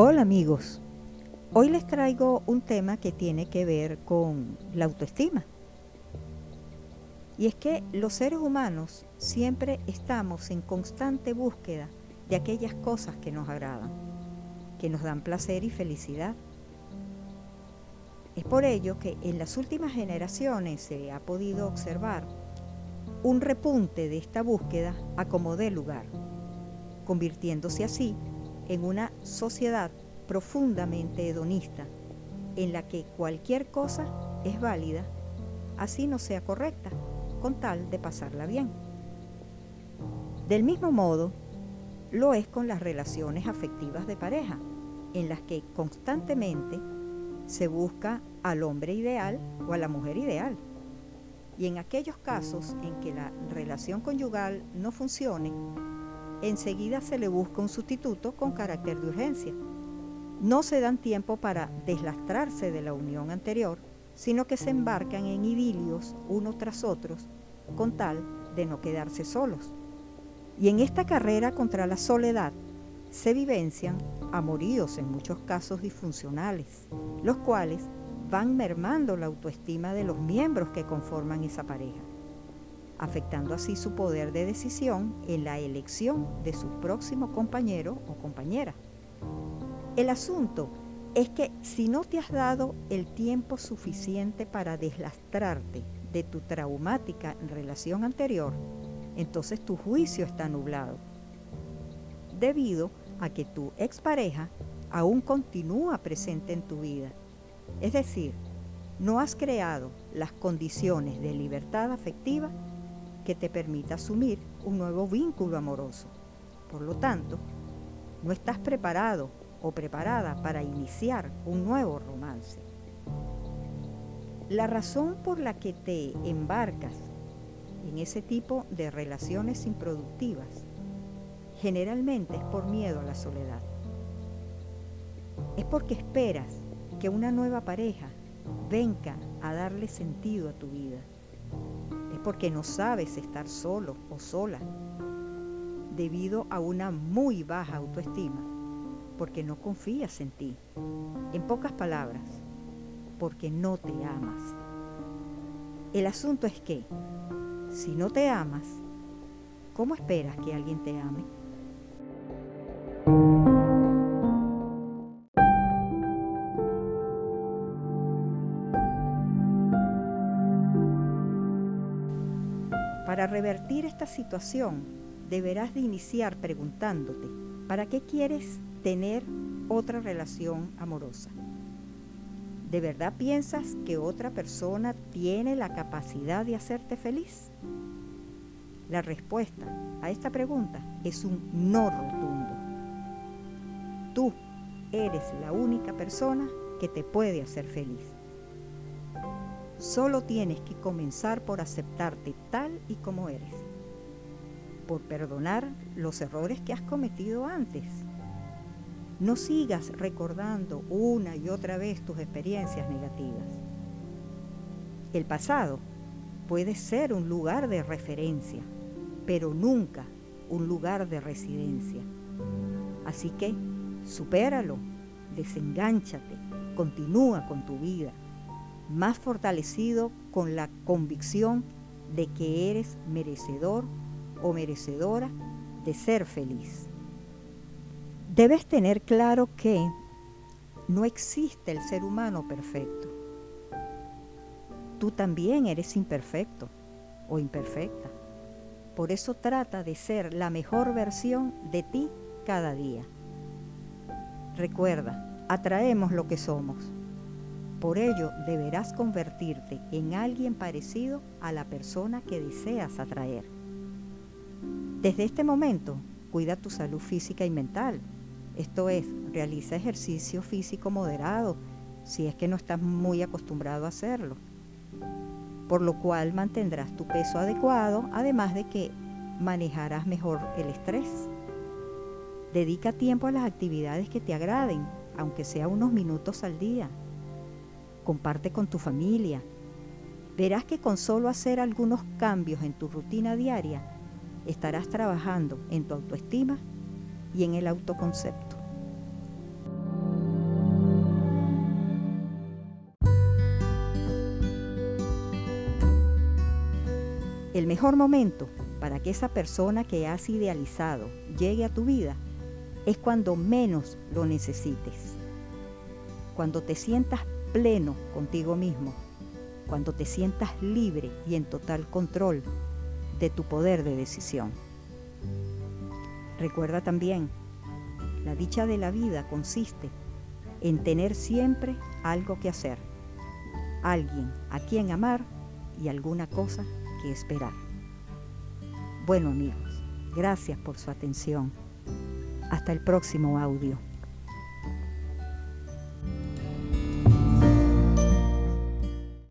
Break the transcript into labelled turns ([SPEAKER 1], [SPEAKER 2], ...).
[SPEAKER 1] Hola amigos, hoy les traigo un tema que tiene que ver con la autoestima. Y es que los seres humanos siempre estamos en constante búsqueda de aquellas cosas que nos agradan, que nos dan placer y felicidad. Es por ello que en las últimas generaciones se ha podido observar un repunte de esta búsqueda a como dé lugar, convirtiéndose así una sociedad profundamente hedonista, en la que cualquier cosa es válida, así no sea correcta, con tal de pasarla bien. Del mismo modo, lo es con las relaciones afectivas de pareja, en las que constantemente se busca al hombre ideal o a la mujer ideal. Y en aquellos casos en que la relación conyugal no funcione, enseguida se le busca un sustituto con carácter de urgencia. No se dan tiempo para deslastrarse de la unión anterior, sino que se embarcan en idilios unos tras otros con tal de no quedarse solos. Y en esta carrera contra la soledad se vivencian amoríos en muchos casos disfuncionales, los cuales van mermando la autoestima de los miembros que conforman esa pareja afectando así su poder de decisión en la elección de su próximo compañero o compañera. El asunto es que si no te has dado el tiempo suficiente para deslastrarte de tu traumática relación anterior, entonces tu juicio está nublado, debido a que tu expareja aún continúa presente en tu vida. Es decir, no has creado las condiciones de libertad afectiva que te permita asumir un nuevo vínculo amoroso. Por lo tanto, no estás preparado o preparada para iniciar un nuevo romance. La razón por la que te embarcas en ese tipo de relaciones improductivas generalmente es por miedo a la soledad. Es porque esperas que una nueva pareja venga a darle sentido a tu vida porque no sabes estar solo o sola, debido a una muy baja autoestima, porque no confías en ti. En pocas palabras, porque no te amas. El asunto es que, si no te amas, ¿cómo esperas que alguien te ame? Para revertir esta situación, deberás de iniciar preguntándote, ¿para qué quieres tener otra relación amorosa? ¿De verdad piensas que otra persona tiene la capacidad de hacerte feliz? La respuesta a esta pregunta es un no rotundo. Tú eres la única persona que te puede hacer feliz. Solo tienes que comenzar por aceptarte tal y como eres, por perdonar los errores que has cometido antes. No sigas recordando una y otra vez tus experiencias negativas. El pasado puede ser un lugar de referencia, pero nunca un lugar de residencia. Así que supéralo, desengánchate, continúa con tu vida más fortalecido con la convicción de que eres merecedor o merecedora de ser feliz. Debes tener claro que no existe el ser humano perfecto. Tú también eres imperfecto o imperfecta. Por eso trata de ser la mejor versión de ti cada día. Recuerda, atraemos lo que somos. Por ello deberás convertirte en alguien parecido a la persona que deseas atraer. Desde este momento, cuida tu salud física y mental. Esto es, realiza ejercicio físico moderado si es que no estás muy acostumbrado a hacerlo. Por lo cual mantendrás tu peso adecuado, además de que manejarás mejor el estrés. Dedica tiempo a las actividades que te agraden, aunque sea unos minutos al día comparte con tu familia. Verás que con solo hacer algunos cambios en tu rutina diaria, estarás trabajando en tu autoestima y en el autoconcepto. El mejor momento para que esa persona que has idealizado llegue a tu vida es cuando menos lo necesites, cuando te sientas pleno contigo mismo, cuando te sientas libre y en total control de tu poder de decisión. Recuerda también, la dicha de la vida consiste en tener siempre algo que hacer, alguien a quien amar y alguna cosa que esperar. Bueno amigos, gracias por su atención. Hasta el próximo audio.